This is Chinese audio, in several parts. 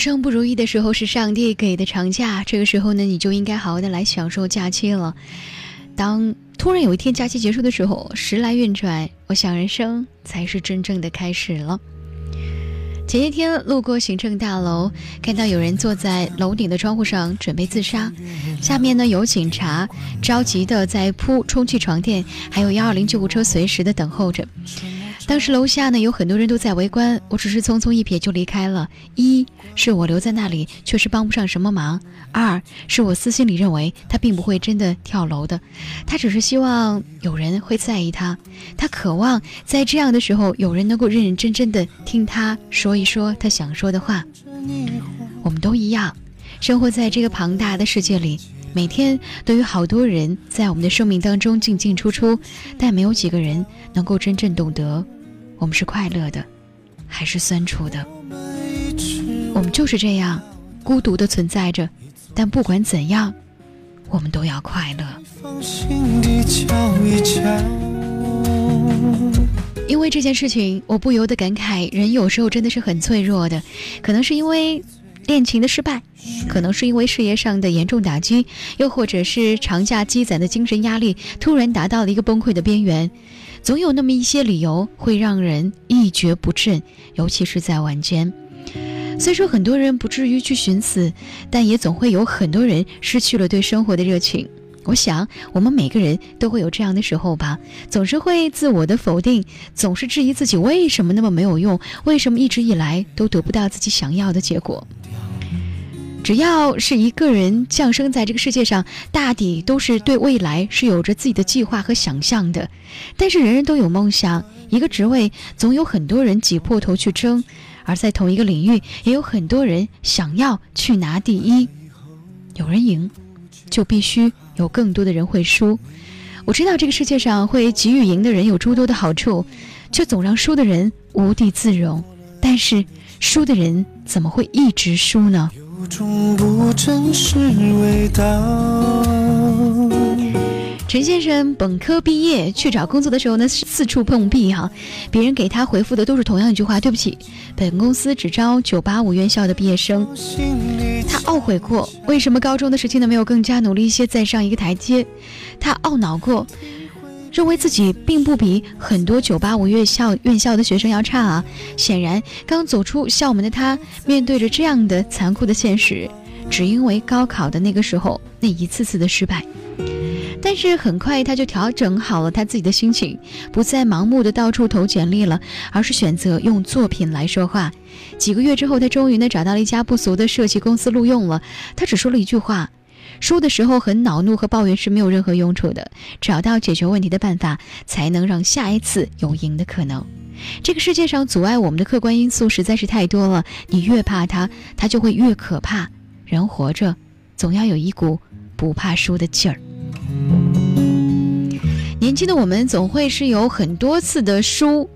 生不如意的时候是上帝给的长假，这个时候呢，你就应该好好的来享受假期了。当突然有一天假期结束的时候，时来运转，我想人生才是真正的开始了。前些天路过行政大楼，看到有人坐在楼顶的窗户上准备自杀，下面呢有警察着急的在铺充气床垫，还有幺二零救护车随时的等候着。当时楼下呢有很多人都在围观，我只是匆匆一瞥就离开了。一是我留在那里确实帮不上什么忙，二是我私心里认为他并不会真的跳楼的，他只是希望有人会在意他，他渴望在这样的时候有人能够认认真真的听他说一说他想说的话。我们都一样，生活在这个庞大的世界里，每天都有好多人在我们的生命当中进进出出，但没有几个人能够真正懂得。我们是快乐的，还是酸楚的？我们就是这样孤独的存在着，但不管怎样，我们都要快乐。因为这件事情，我不由得感慨：人有时候真的是很脆弱的。可能是因为恋情的失败，可能是因为事业上的严重打击，又或者是长假积攒的精神压力突然达到了一个崩溃的边缘。总有那么一些理由会让人一蹶不振，尤其是在晚间。虽说很多人不至于去寻死，但也总会有很多人失去了对生活的热情。我想，我们每个人都会有这样的时候吧，总是会自我的否定，总是质疑自己为什么那么没有用，为什么一直以来都得不到自己想要的结果。只要是一个人降生在这个世界上，大抵都是对未来是有着自己的计划和想象的。但是人人都有梦想，一个职位总有很多人挤破头去争，而在同一个领域，也有很多人想要去拿第一。有人赢，就必须有更多的人会输。我知道这个世界上会给予赢的人有诸多的好处，却总让输的人无地自容。但是输的人怎么会一直输呢？种不真实味道陈先生本科毕业去找工作的时候呢，四处碰壁哈，别人给他回复的都是同样一句话：“对不起，本公司只招九八五院校的毕业生。”他懊悔过，为什么高中的时期呢没有更加努力一些，再上一个台阶？他懊恼过。认为自己并不比很多九八五院校院校的学生要差啊！显然，刚走出校门的他，面对着这样的残酷的现实，只因为高考的那个时候那一次次的失败。但是很快他就调整好了他自己的心情，不再盲目的到处投简历了，而是选择用作品来说话。几个月之后，他终于呢找到了一家不俗的设计公司录用了。他只说了一句话。输的时候很恼怒和抱怨是没有任何用处的，找到解决问题的办法，才能让下一次有赢的可能。这个世界上阻碍我们的客观因素实在是太多了，你越怕它，它就会越可怕。人活着，总要有一股不怕输的劲儿。年轻的我们总会是有很多次的输。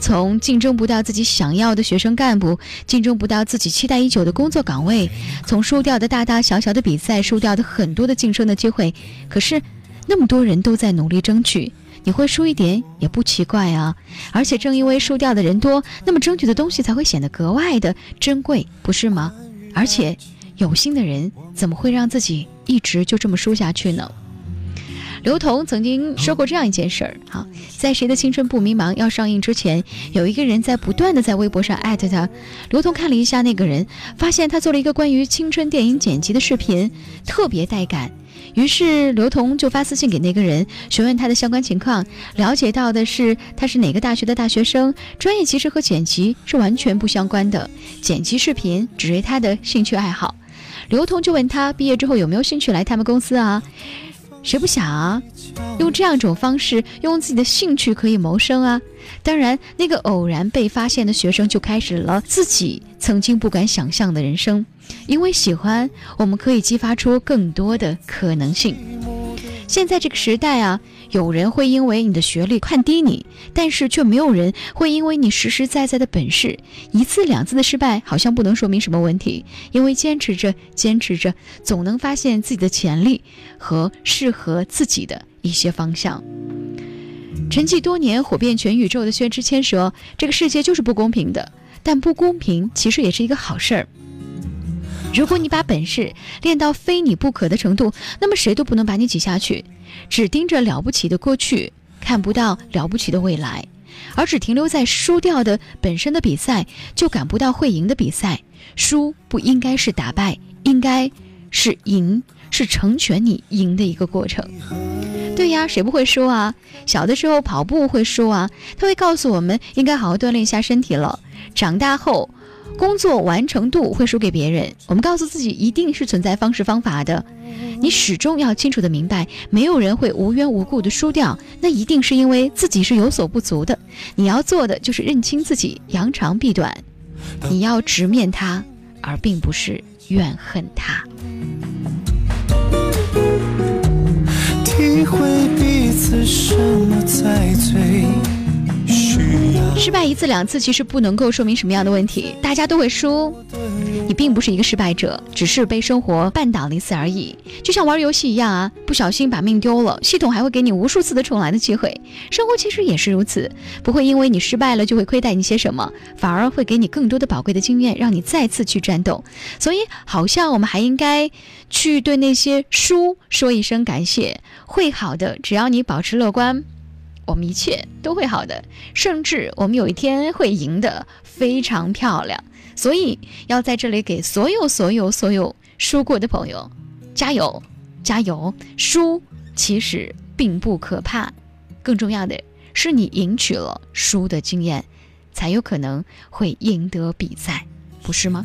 从竞争不到自己想要的学生干部，竞争不到自己期待已久的工作岗位，从输掉的大大小小的比赛，输掉的很多的晋升的机会。可是，那么多人都在努力争取，你会输一点也不奇怪啊！而且正因为输掉的人多，那么争取的东西才会显得格外的珍贵，不是吗？而且，有心的人怎么会让自己一直就这么输下去呢？刘同曾经说过这样一件事儿，哈，在《谁的青春不迷茫》要上映之前，有一个人在不断的在微博上艾特他。刘同看了一下那个人，发现他做了一个关于青春电影剪辑的视频，特别带感。于是刘同就发私信给那个人，询问他的相关情况。了解到的是他是哪个大学的大学生，专业其实和剪辑是完全不相关的，剪辑视频只是他的兴趣爱好。刘同就问他毕业之后有没有兴趣来他们公司啊？谁不想啊？用这样一种方式，用自己的兴趣可以谋生啊！当然，那个偶然被发现的学生就开始了自己曾经不敢想象的人生。因为喜欢，我们可以激发出更多的可能性。现在这个时代啊。有人会因为你的学历看低你，但是却没有人会因为你实实在在的本事，一次两次的失败好像不能说明什么问题，因为坚持着坚持着，总能发现自己的潜力和适合自己的一些方向。沉寂多年、火遍全宇宙的薛之谦说：“这个世界就是不公平的，但不公平其实也是一个好事儿。”如果你把本事练到非你不可的程度，那么谁都不能把你挤下去。只盯着了不起的过去，看不到了不起的未来，而只停留在输掉的本身的比赛，就赶不到会赢的比赛。输不应该是打败，应该是赢，是成全你赢的一个过程。对呀，谁不会输啊？小的时候跑步会输啊，他会告诉我们应该好好锻炼一下身体了。长大后，工作完成度会输给别人，我们告诉自己一定是存在方式方法的。你始终要清楚的明白，没有人会无缘无故的输掉，那一定是因为自己是有所不足的。你要做的就是认清自己，扬长避短，你要直面它，而并不是怨恨它。体会彼此什么在最败一次两次，其实不能够说明什么样的问题。大家都会输，你并不是一个失败者，只是被生活绊倒了一次而已。就像玩游戏一样啊，不小心把命丢了，系统还会给你无数次的重来的机会。生活其实也是如此，不会因为你失败了就会亏待你些什么，反而会给你更多的宝贵的经验，让你再次去战斗。所以，好像我们还应该去对那些输说一声感谢，会好的，只要你保持乐观。我们一切都会好的，甚至我们有一天会赢得非常漂亮。所以要在这里给所有、所有、所有输过的朋友加油，加油！输其实并不可怕，更重要的是你赢取了输的经验，才有可能会赢得比赛，不是吗？